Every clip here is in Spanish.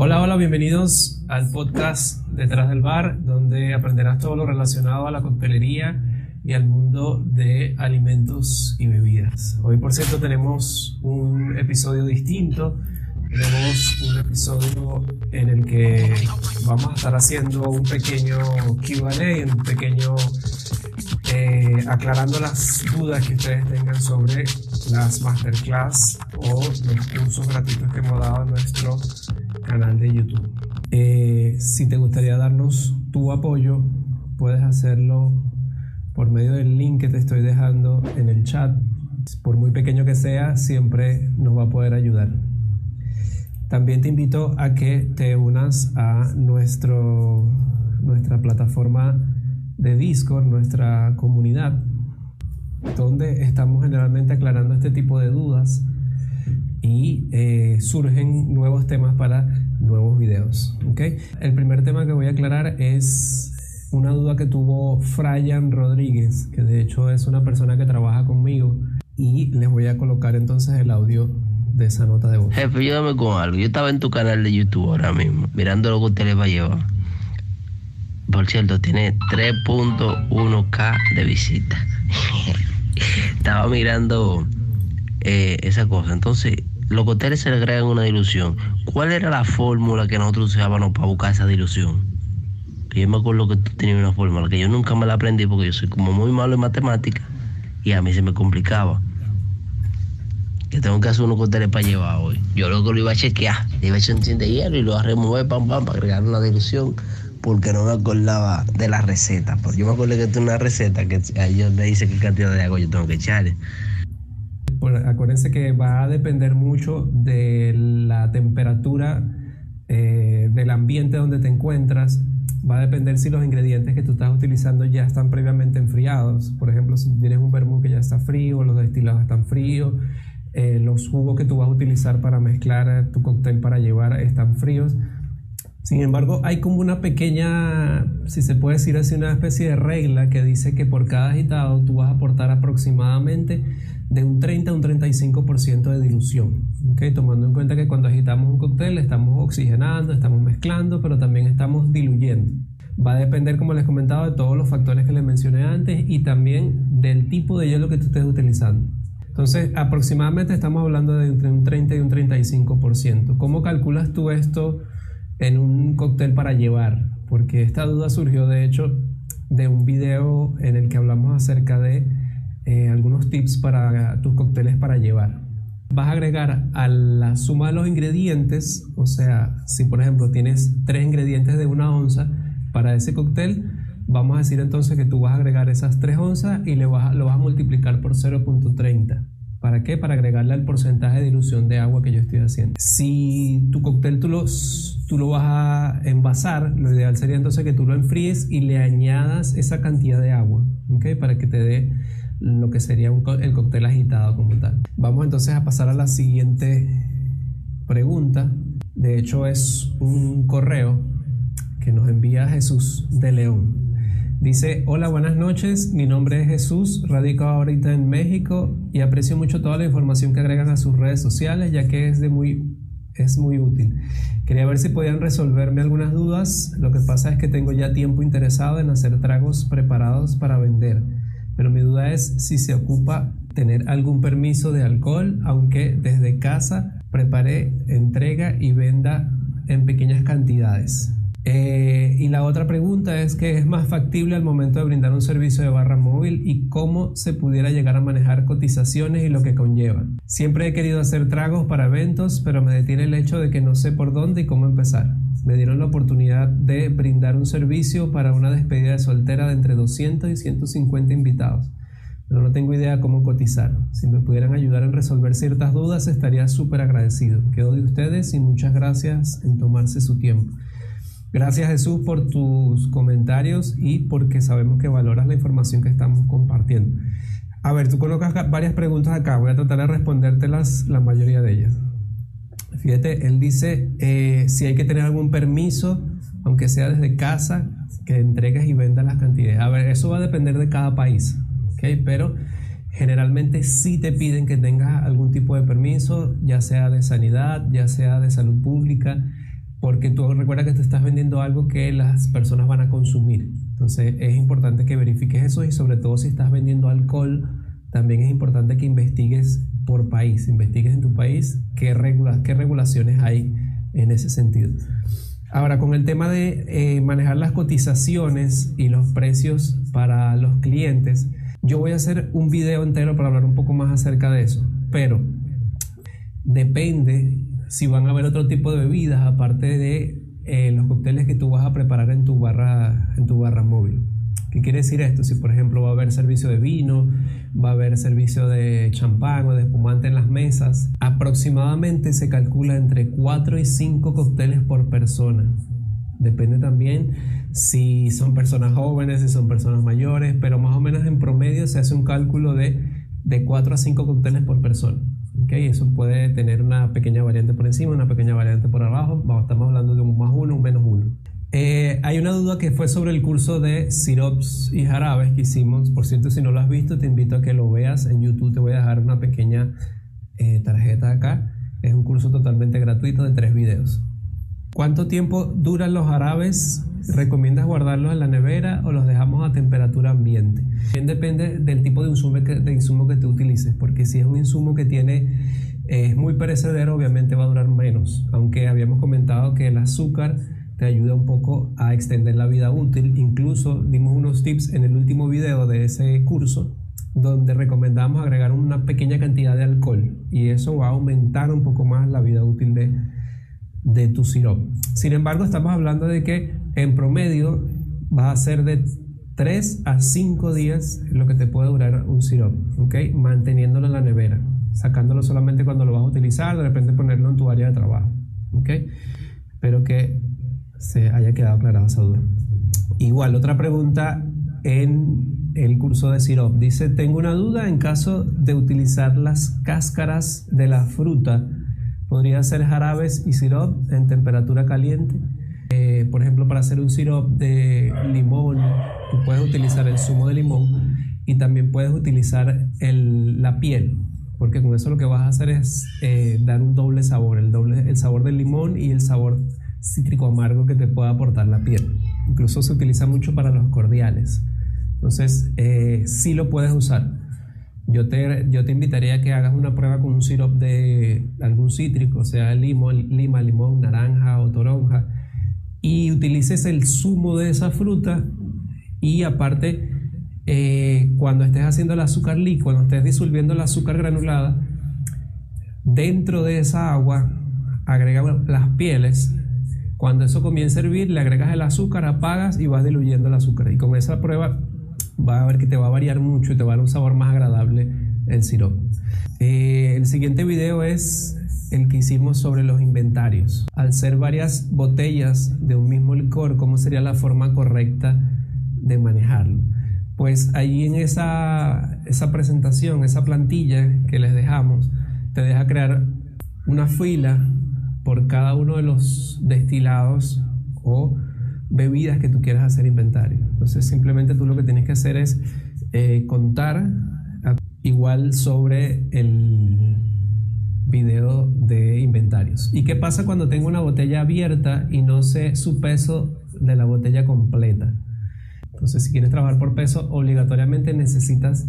Hola, hola, bienvenidos al podcast Detrás del Bar, donde aprenderás todo lo relacionado a la coctelería y al mundo de alimentos y bebidas. Hoy, por cierto, tenemos un episodio distinto. Tenemos un episodio en el que vamos a estar haciendo un pequeño QA, un pequeño eh, aclarando las dudas que ustedes tengan sobre las masterclass o los cursos gratuitos que hemos dado en nuestro canal de YouTube. Eh, si te gustaría darnos tu apoyo, puedes hacerlo por medio del link que te estoy dejando en el chat. Por muy pequeño que sea, siempre nos va a poder ayudar. También te invito a que te unas a nuestro, nuestra plataforma de Discord, nuestra comunidad, donde estamos generalmente aclarando este tipo de dudas y eh, surgen nuevos temas para nuevos videos. ¿okay? El primer tema que voy a aclarar es una duda que tuvo Frayan Rodríguez, que de hecho es una persona que trabaja conmigo y les voy a colocar entonces el audio de esa nota de voz. Jefe, ayúdame con algo. Yo estaba en tu canal de YouTube ahora mismo, mirando lo que usted les va a llevar. Por cierto, tiene 3.1k de visitas. estaba mirando eh, esa cosa. Entonces, los cócteles se le agregan una dilución. ¿Cuál era la fórmula que nosotros usábamos para buscar esa dilución? yo me acuerdo que tú tenías una fórmula que yo nunca me la aprendí porque yo soy como muy malo en matemáticas y a mí se me complicaba. Que tengo que hacer unos cócteles para llevar hoy. Yo luego lo iba a chequear, iba a echar un de hielo y lo iba a remover pam, pam, para agregar una dilución porque no me acordaba de la receta. Porque yo me acuerdo que tengo una receta que ellos me dice qué cantidad de agua yo tengo que echarle acuérdense que va a depender mucho de la temperatura eh, del ambiente donde te encuentras. Va a depender si los ingredientes que tú estás utilizando ya están previamente enfriados. Por ejemplo, si tienes un vermú que ya está frío, los destilados están fríos, eh, los jugos que tú vas a utilizar para mezclar tu cóctel para llevar están fríos. Sin embargo, hay como una pequeña, si se puede decir así, una especie de regla que dice que por cada agitado tú vas a aportar aproximadamente de un 30 a un 35% de dilución. ¿okay? Tomando en cuenta que cuando agitamos un cóctel estamos oxigenando, estamos mezclando, pero también estamos diluyendo. Va a depender, como les comentaba, de todos los factores que les mencioné antes y también del tipo de hielo que tú estés utilizando. Entonces, aproximadamente estamos hablando de entre un 30 y un 35%. ¿Cómo calculas tú esto? en un cóctel para llevar, porque esta duda surgió de hecho de un video en el que hablamos acerca de eh, algunos tips para tus cócteles para llevar. Vas a agregar a la suma de los ingredientes, o sea, si por ejemplo tienes tres ingredientes de una onza para ese cóctel, vamos a decir entonces que tú vas a agregar esas tres onzas y le vas lo vas a multiplicar por 0.30. ¿Para qué? Para agregarle al porcentaje de dilución de agua que yo estoy haciendo. Si tu cóctel tú, tú lo vas a envasar, lo ideal sería entonces que tú lo enfríes y le añadas esa cantidad de agua, ¿ok? Para que te dé lo que sería el cóctel agitado como tal. Vamos entonces a pasar a la siguiente pregunta. De hecho es un correo que nos envía Jesús de León. Dice, hola, buenas noches, mi nombre es Jesús, radico ahorita en México y aprecio mucho toda la información que agregan a sus redes sociales ya que es, de muy, es muy útil. Quería ver si podían resolverme algunas dudas, lo que pasa es que tengo ya tiempo interesado en hacer tragos preparados para vender, pero mi duda es si se ocupa tener algún permiso de alcohol, aunque desde casa prepare, entrega y venda en pequeñas cantidades. Eh, y la otra pregunta es que es más factible al momento de brindar un servicio de barra móvil y cómo se pudiera llegar a manejar cotizaciones y lo que conllevan. Siempre he querido hacer tragos para eventos, pero me detiene el hecho de que no sé por dónde y cómo empezar. Me dieron la oportunidad de brindar un servicio para una despedida de soltera de entre 200 y 150 invitados, pero no tengo idea cómo cotizar. Si me pudieran ayudar en resolver ciertas dudas, estaría súper agradecido. Quedo de ustedes y muchas gracias en tomarse su tiempo. Gracias Jesús por tus comentarios y porque sabemos que valoras la información que estamos compartiendo. A ver, tú colocas varias preguntas acá, voy a tratar de respondértelas la mayoría de ellas. Fíjate, él dice eh, si hay que tener algún permiso, aunque sea desde casa, que entregues y vendas las cantidades. A ver, eso va a depender de cada país, ¿ok? Pero generalmente sí te piden que tengas algún tipo de permiso, ya sea de sanidad, ya sea de salud pública porque tú recuerda que te estás vendiendo algo que las personas van a consumir. Entonces es importante que verifiques eso y sobre todo si estás vendiendo alcohol, también es importante que investigues por país, investigues en tu país qué, qué regulaciones hay en ese sentido. Ahora, con el tema de eh, manejar las cotizaciones y los precios para los clientes, yo voy a hacer un video entero para hablar un poco más acerca de eso, pero depende si van a haber otro tipo de bebidas aparte de eh, los cócteles que tú vas a preparar en tu barra, en tu barra móvil. ¿Qué quiere decir esto? Si por ejemplo va a haber servicio de vino, va a haber servicio de champán o de espumante en las mesas, aproximadamente se calcula entre 4 y 5 cócteles por persona. Depende también si son personas jóvenes, si son personas mayores, pero más o menos en promedio se hace un cálculo de, de 4 a 5 cócteles por persona. ¿Okay? Eso puede tener una pequeña variante por encima, una pequeña variante por abajo. Estamos hablando de un más uno, un menos uno. Eh, hay una duda que fue sobre el curso de sirops y jarabes que hicimos. Por cierto, si no lo has visto, te invito a que lo veas en YouTube. Te voy a dejar una pequeña eh, tarjeta acá. Es un curso totalmente gratuito de tres videos. ¿Cuánto tiempo duran los jarabes? ¿Recomiendas guardarlos en la nevera o los dejamos a temperatura ambiente? Bien depende del tipo de insumo que, de tú utilices, porque si es un insumo que tiene es muy perecedero, obviamente va a durar menos. Aunque habíamos comentado que el azúcar te ayuda un poco a extender la vida útil. Incluso dimos unos tips en el último video de ese curso donde recomendamos agregar una pequeña cantidad de alcohol y eso va a aumentar un poco más la vida útil de, de tu sirope. Sin embargo, estamos hablando de que en promedio va a ser de 3 a 5 días lo que te puede durar un sirope, ¿ok? Manteniéndolo en la nevera, sacándolo solamente cuando lo vas a utilizar, de repente ponerlo en tu área de trabajo, ¿ok? Espero que se haya quedado aclarada esa duda. Igual, otra pregunta en el curso de Sirop. Dice, tengo una duda en caso de utilizar las cáscaras de la fruta. ¿Podría ser jarabes y sirop en temperatura caliente? Eh, por ejemplo, para hacer un sirop de limón, tú puedes utilizar el zumo de limón y también puedes utilizar el, la piel, porque con eso lo que vas a hacer es eh, dar un doble sabor, el, doble, el sabor del limón y el sabor cítrico amargo que te pueda aportar la piel. Incluso se utiliza mucho para los cordiales. Entonces, eh, sí lo puedes usar. Yo te, yo te invitaría a que hagas una prueba con un sirope de algún cítrico, sea limo, lima, limón, naranja o toronja, y utilices el zumo de esa fruta y aparte, eh, cuando estés haciendo el azúcar líquido, cuando estés disolviendo el azúcar granulada, dentro de esa agua agrega las pieles cuando eso comienza a hervir, le agregas el azúcar, apagas y vas diluyendo el azúcar. Y con esa prueba va a ver que te va a variar mucho y te va a dar un sabor más agradable el sirope. Eh, el siguiente video es el que hicimos sobre los inventarios. Al ser varias botellas de un mismo licor, ¿cómo sería la forma correcta de manejarlo? Pues ahí en esa, esa presentación, esa plantilla que les dejamos, te deja crear una fila por cada uno de los destilados o bebidas que tú quieras hacer inventario. Entonces simplemente tú lo que tienes que hacer es eh, contar igual sobre el video de inventarios. ¿Y qué pasa cuando tengo una botella abierta y no sé su peso de la botella completa? Entonces si quieres trabajar por peso, obligatoriamente necesitas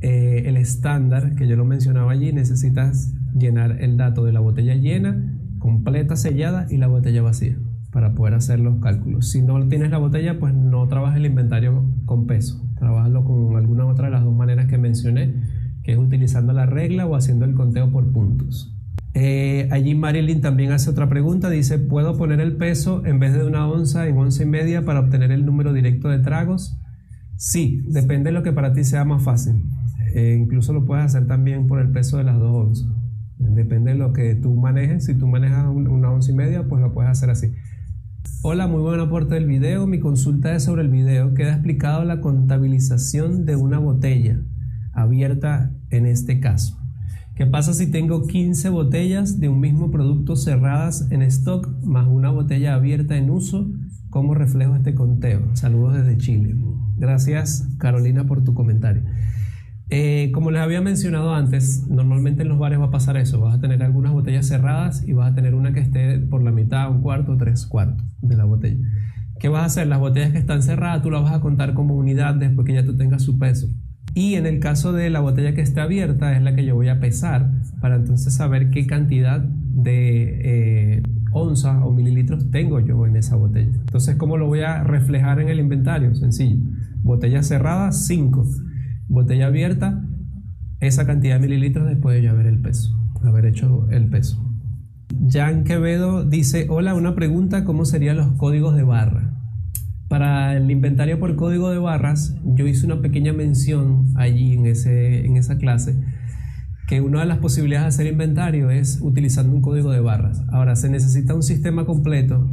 eh, el estándar que yo lo mencionaba allí, necesitas llenar el dato de la botella llena completa sellada y la botella vacía para poder hacer los cálculos. Si no tienes la botella, pues no trabajes el inventario con peso, trabajalo con alguna otra de las dos maneras que mencioné, que es utilizando la regla o haciendo el conteo por puntos. Eh, allí Marilyn también hace otra pregunta, dice, ¿puedo poner el peso en vez de una onza en once y media para obtener el número directo de tragos? Sí, depende de lo que para ti sea más fácil. Eh, incluso lo puedes hacer también por el peso de las dos onzas. Depende de lo que tú manejes. Si tú manejas una once y media, pues lo puedes hacer así. Hola, muy buen aporte del video. Mi consulta es sobre el video. Queda explicado la contabilización de una botella abierta en este caso. ¿Qué pasa si tengo 15 botellas de un mismo producto cerradas en stock más una botella abierta en uso? ¿Cómo reflejo este conteo? Saludos desde Chile. Gracias Carolina por tu comentario. Eh, como les había mencionado antes, normalmente en los bares va a pasar eso. Vas a tener algunas botellas cerradas y vas a tener una que esté por la mitad, un cuarto, tres cuartos de la botella. ¿Qué vas a hacer? Las botellas que están cerradas tú las vas a contar como unidad después que ya tú tengas su peso. Y en el caso de la botella que esté abierta es la que yo voy a pesar para entonces saber qué cantidad de eh, onzas o mililitros tengo yo en esa botella. Entonces, ¿cómo lo voy a reflejar en el inventario? Sencillo. Botella cerrada, 5. Botella abierta, esa cantidad de mililitros después de yo haber el peso, haber hecho el peso. Jan Quevedo dice, hola, una pregunta, ¿cómo serían los códigos de barra? Para el inventario por código de barras, yo hice una pequeña mención allí en, ese, en esa clase que una de las posibilidades de hacer inventario es utilizando un código de barras. Ahora, se necesita un sistema completo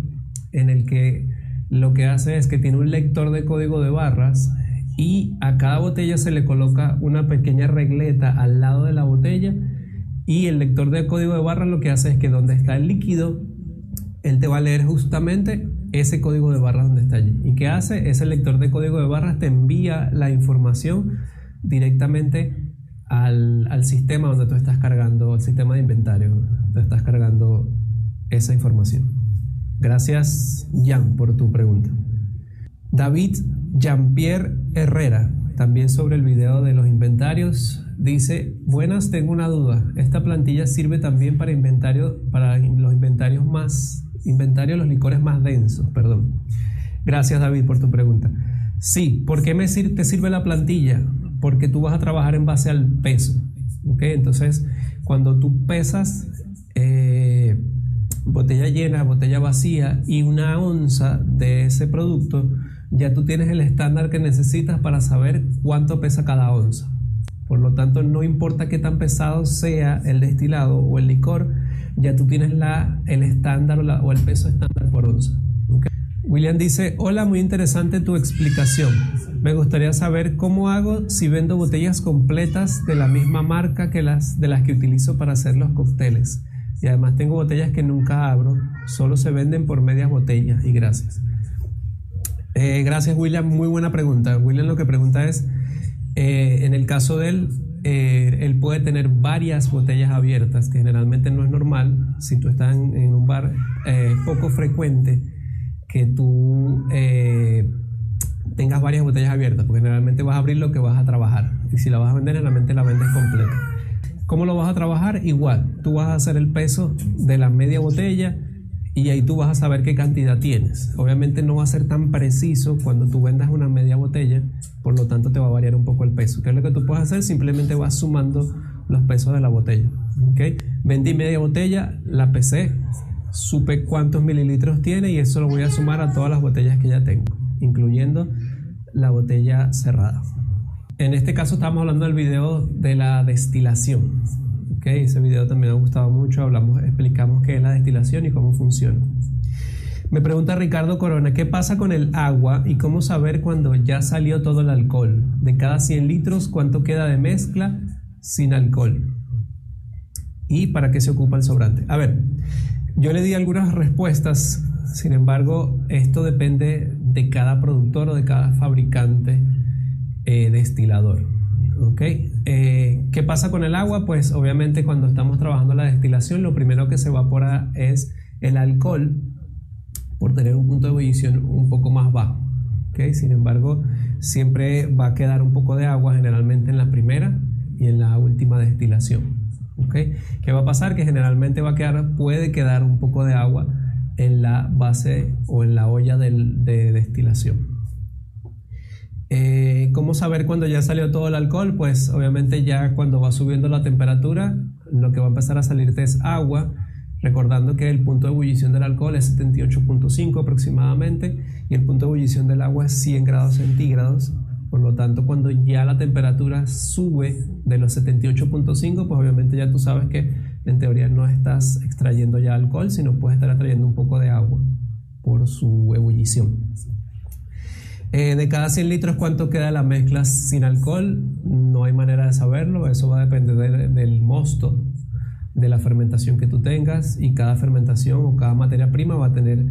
en el que lo que hace es que tiene un lector de código de barras y a cada botella se le coloca una pequeña regleta al lado de la botella y el lector de código de barras lo que hace es que donde está el líquido, él te va a leer justamente ese código de barras donde está allí. ¿Y qué hace? Ese lector de código de barras te envía la información directamente al, al, sistema donde tú estás cargando, el sistema de inventario, donde estás cargando esa información. Gracias, Jan, por tu pregunta. David Jean-Pierre Herrera, también sobre el video de los inventarios, dice, buenas, tengo una duda. Esta plantilla sirve también para inventario, para los inventarios más, inventario de los licores más densos, perdón. Gracias, David, por tu pregunta. Sí, ¿por qué me te sirve la plantilla? porque tú vas a trabajar en base al peso. Entonces, cuando tú pesas eh, botella llena, botella vacía y una onza de ese producto, ya tú tienes el estándar que necesitas para saber cuánto pesa cada onza. Por lo tanto, no importa qué tan pesado sea el destilado o el licor, ya tú tienes la, el estándar o, el peso estándar por onza. William dice, hola, muy interesante tu explicación. Me gustaría saber cómo hago si vendo botellas completas de la misma marca que las de las que utilizo para hacer los cócteles. Y además tengo botellas que nunca abro, solo se venden por medias botellas. Y gracias. Eh, gracias William, muy buena pregunta. William lo que pregunta es, eh, en el caso de él, eh, él puede tener varias botellas abiertas, que generalmente no es normal. Si tú estás en, en un bar poco frecuente, que tú tengas varias botellas abiertas, porque generalmente vas a abrir lo que vas a trabajar. Y si la vas a vender, generalmente la vendes completa. ¿Cómo lo vas a trabajar? Igual, tú vas a hacer el peso de la media botella y ahí tú vas a saber qué cantidad tienes. Obviamente no va a ser tan preciso cuando tú vendas una media botella, por lo tanto te va a variar un poco el peso. ¿Qué es lo que tú puedes hacer? Simplemente vas sumando los pesos de la botella. ¿okay? Vendí media botella, la pesé, supe cuántos mililitros tiene y eso lo voy a sumar a todas las botellas que ya tengo, incluyendo la botella cerrada. En este caso estamos hablando del video de la destilación. ¿Okay? Ese video también me ha gustado mucho, hablamos, explicamos qué es la destilación y cómo funciona. Me pregunta Ricardo Corona, ¿qué pasa con el agua y cómo saber cuando ya salió todo el alcohol? De cada 100 litros, ¿cuánto queda de mezcla sin alcohol? ¿Y para qué se ocupa el sobrante? A ver, yo le di algunas respuestas, sin embargo, esto depende de cada productor o de cada fabricante eh, destilador. ¿Okay? Eh, ¿Qué pasa con el agua? Pues obviamente cuando estamos trabajando la destilación, lo primero que se evapora es el alcohol por tener un punto de ebullición un poco más bajo. ¿okay? Sin embargo, siempre va a quedar un poco de agua generalmente en la primera y en la última destilación. ¿Qué va a pasar? Que generalmente va a quedar, puede quedar un poco de agua en la base o en la olla de destilación. Eh, ¿Cómo saber cuando ya salió todo el alcohol? Pues obviamente ya cuando va subiendo la temperatura, lo que va a empezar a salirte es agua, recordando que el punto de ebullición del alcohol es 78.5 aproximadamente y el punto de ebullición del agua es 100 grados centígrados. Por lo tanto, cuando ya la temperatura sube de los 78.5, pues obviamente ya tú sabes que en teoría no estás extrayendo ya alcohol, sino puedes estar extrayendo un poco de agua por su ebullición. Eh, de cada 100 litros, ¿cuánto queda la mezcla sin alcohol? No hay manera de saberlo, eso va a depender del mosto, de la fermentación que tú tengas y cada fermentación o cada materia prima va a tener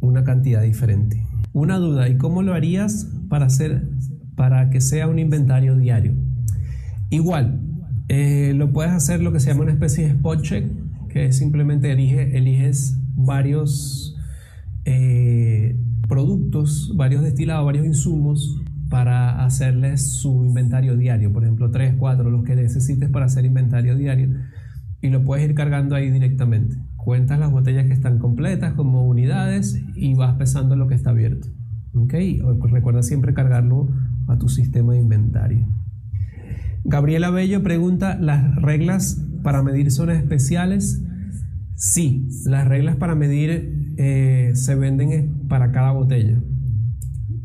una cantidad diferente. Una duda, ¿y cómo lo harías para hacer para que sea un inventario diario. Igual, eh, lo puedes hacer lo que se llama una especie de spot check, que es simplemente elige, eliges varios eh, productos, varios destilados, varios insumos para hacerles su inventario diario, por ejemplo 3, 4, los que necesites para hacer inventario diario y lo puedes ir cargando ahí directamente. Cuentas las botellas que están completas como unidades y vas pesando lo que está abierto. Recuerda siempre cargarlo a tu sistema de inventario. Gabriela Bello pregunta, ¿las reglas para medir son especiales? Sí, las reglas para medir eh, se venden para cada botella.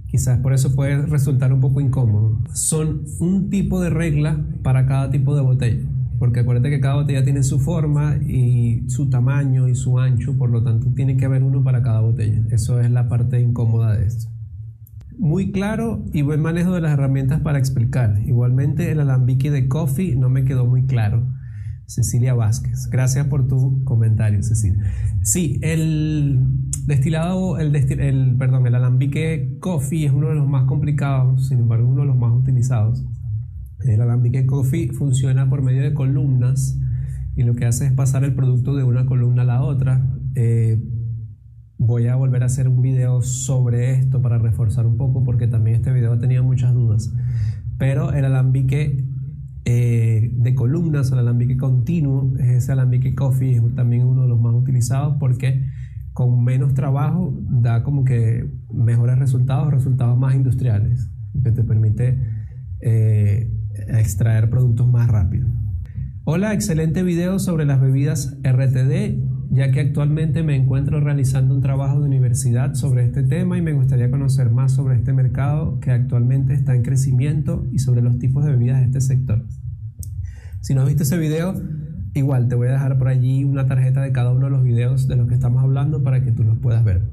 Quizás por eso puede resultar un poco incómodo. Son un tipo de regla para cada tipo de botella. Porque acuérdate que cada botella tiene su forma y su tamaño y su ancho, por lo tanto tiene que haber uno para cada botella. Eso es la parte incómoda de esto. Muy claro y buen manejo de las herramientas para explicar. Igualmente el alambique de coffee no me quedó muy claro. Cecilia Vázquez. Gracias por tu comentario, Cecilia. Sí, el destilado, el, el, perdón, el alambique coffee es uno de los más complicados, sin embargo, uno de los más utilizados. El alambique coffee funciona por medio de columnas y lo que hace es pasar el producto de una columna a la otra. Eh, voy a volver a hacer un video sobre esto para reforzar un poco porque también este video tenía muchas dudas. Pero el alambique eh, de columnas, el alambique continuo, es ese alambique coffee, es también uno de los más utilizados porque con menos trabajo da como que mejores resultados, resultados más industriales, que te permite eh, extraer productos más rápido. Hola, excelente video sobre las bebidas RTD, ya que actualmente me encuentro realizando un trabajo de universidad sobre este tema y me gustaría conocer más sobre este mercado que actualmente está en crecimiento y sobre los tipos de bebidas de este sector. Si no has visto ese video, igual te voy a dejar por allí una tarjeta de cada uno de los videos de los que estamos hablando para que tú los puedas ver.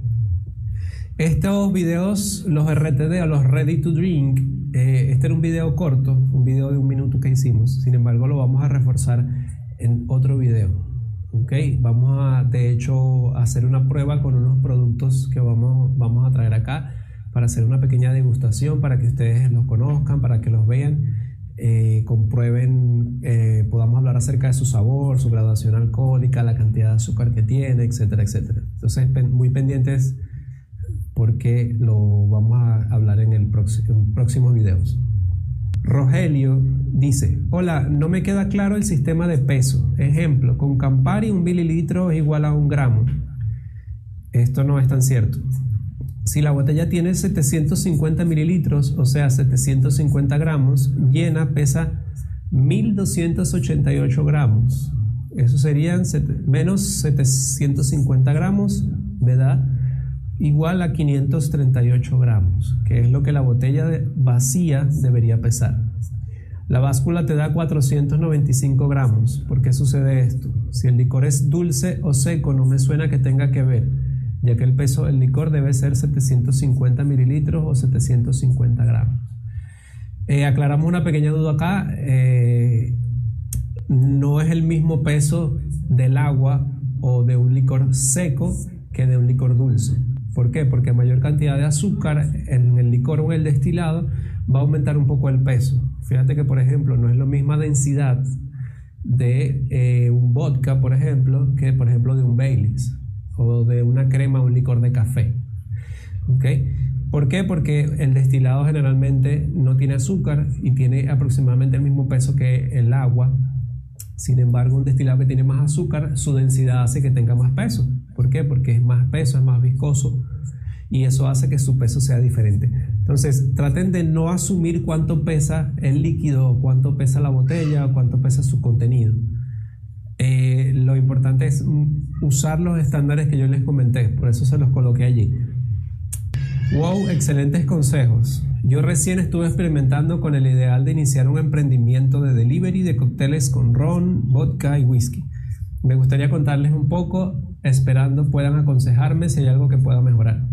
Estos videos, los RTD o los Ready to Drink, eh, este era un video corto, un video de un minuto que hicimos. Sin embargo, lo vamos a reforzar en otro video. ¿Ok? Vamos a, de hecho, hacer una prueba con unos productos que vamos, vamos a traer acá para hacer una pequeña degustación, para que ustedes los conozcan, para que los vean, eh, comprueben, eh, podamos hablar acerca de su sabor, su graduación alcohólica, la cantidad de azúcar que tiene, etcétera, etcétera. Entonces, muy pendientes porque lo vamos a hablar en, el próximo, próximos videos. Rogelio dice, hola, no me queda claro el sistema de peso. Ejemplo, con Campari un mililitro es igual a un gramo. Esto no es tan cierto. Si la botella tiene 750 mililitros, o sea, 750 gramos, llena pesa 1288 gramos. Eso serían menos 750 gramos, me da igual a 538 gramos, que es lo que la botella vacía debería pesar. La báscula te da 495 gramos. ¿Por qué sucede esto? Si el licor es dulce o seco, no me suena que tenga que ver, ya que el peso del licor debe ser 750 mililitros o 750 gramos. Eh, aclaramos una pequeña duda acá. Eh, no es el mismo peso del agua o de un licor seco que de un licor dulce. ¿Por qué? Porque mayor cantidad de azúcar en el licor o en el destilado va a aumentar un poco el peso. Fíjate que, por ejemplo, no es la misma densidad de eh, un vodka, por ejemplo, que, por ejemplo, de un Baileys o de una crema o un licor de café. ¿Ok? ¿Por qué? Porque el destilado generalmente no tiene azúcar y tiene aproximadamente el mismo peso que el agua. Sin embargo, un destilado que tiene más azúcar, su densidad hace que tenga más peso. ¿Por qué? Porque es más peso, es más viscoso y eso hace que su peso sea diferente. Entonces, traten de no asumir cuánto pesa el líquido, cuánto pesa la botella, cuánto pesa su contenido. Eh, lo importante es usar los estándares que yo les comenté, por eso se los coloqué allí. Wow, excelentes consejos. Yo recién estuve experimentando con el ideal de iniciar un emprendimiento de delivery de cócteles con ron, vodka y whisky. Me gustaría contarles un poco esperando puedan aconsejarme si hay algo que pueda mejorar.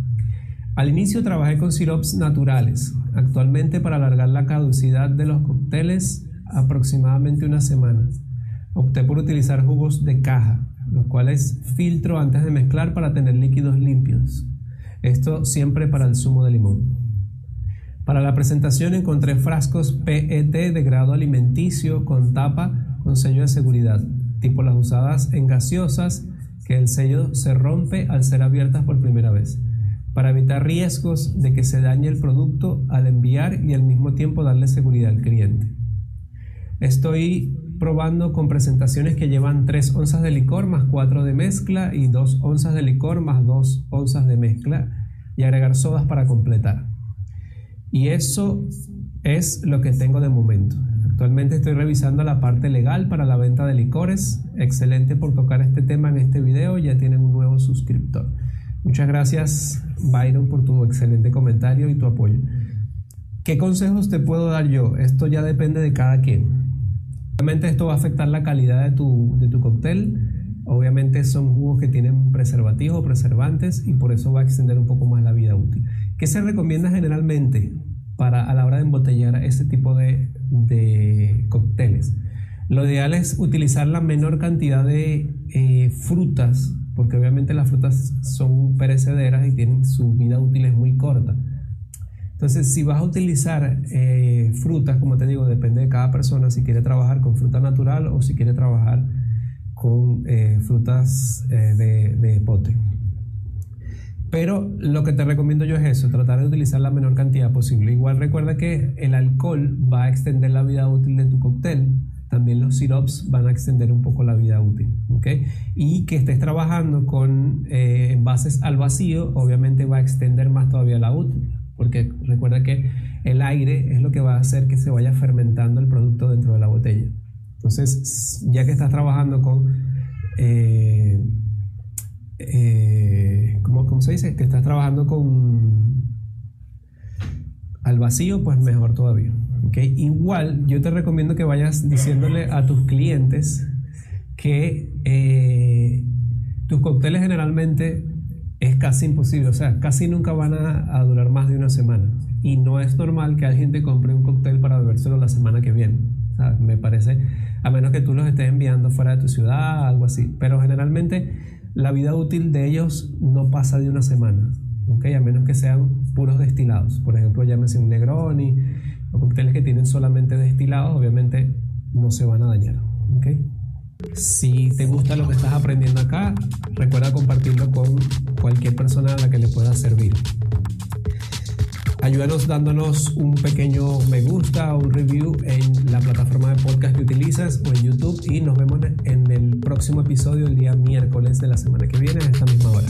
Al inicio trabajé con sirops naturales. Actualmente para alargar la caducidad de los cócteles aproximadamente una semana. Opté por utilizar jugos de caja, los cuales filtro antes de mezclar para tener líquidos limpios. Esto siempre para el zumo de limón. Para la presentación encontré frascos PET de grado alimenticio con tapa con sello de seguridad, tipo las usadas en gaseosas, que el sello se rompe al ser abiertas por primera vez, para evitar riesgos de que se dañe el producto al enviar y al mismo tiempo darle seguridad al cliente. Estoy probando con presentaciones que llevan 3 onzas de licor más 4 de mezcla y 2 onzas de licor más 2 onzas de mezcla y agregar sodas para completar. Y eso es lo que tengo de momento. Actualmente estoy revisando la parte legal para la venta de licores. Excelente por tocar este tema en este video. Ya tienen un nuevo suscriptor. Muchas gracias Byron por tu excelente comentario y tu apoyo. ¿Qué consejos te puedo dar yo? Esto ya depende de cada quien. Obviamente esto va a afectar la calidad de tu, de tu cóctel. Obviamente son jugos que tienen preservativos o preservantes y por eso va a extender un poco más la vida útil. ¿Qué se recomienda generalmente para a la hora de embotellar este tipo de, de cócteles? Lo ideal es utilizar la menor cantidad de eh, frutas, porque obviamente las frutas son perecederas y tienen su vida útil es muy corta. Entonces, si vas a utilizar eh, frutas, como te digo, depende de cada persona, si quiere trabajar con fruta natural o si quiere trabajar con eh, frutas de, de pote. Pero lo que te recomiendo yo es eso, tratar de utilizar la menor cantidad posible. Igual recuerda que el alcohol va a extender la vida útil de tu cóctel. También los sirops van a extender un poco la vida útil. ¿okay? Y que estés trabajando con eh, envases al vacío, obviamente va a extender más todavía la útil. Porque recuerda que el aire es lo que va a hacer que se vaya fermentando el producto dentro de la botella. Entonces, ya que estás trabajando con... Eh, eh, ¿cómo, se dice? Que estás trabajando con al vacío, pues mejor todavía. Igual yo te recomiendo que vayas diciéndole a tus clientes que eh, tus cócteles generalmente es casi imposible, o sea, casi nunca van a, durar más de una semana. Y no es normal que alguien te compre un cóctel para bebérselo la semana que viene. Me parece, a menos que tú los estés enviando fuera de tu ciudad, algo así. Pero generalmente la vida útil de ellos no pasa de una semana, ¿okay? a menos que sean puros destilados. Por ejemplo, llámese un Negroni o cócteles que tienen solamente destilados, obviamente no se van a dañar. ¿okay? Si te gusta lo que estás aprendiendo acá, recuerda compartirlo con cualquier persona a la que le pueda servir. Ayúdanos dándonos un pequeño me gusta o un review en la plataforma de podcast que utilizas o en YouTube y nos vemos en el próximo episodio el día miércoles de la semana que viene a esta misma hora.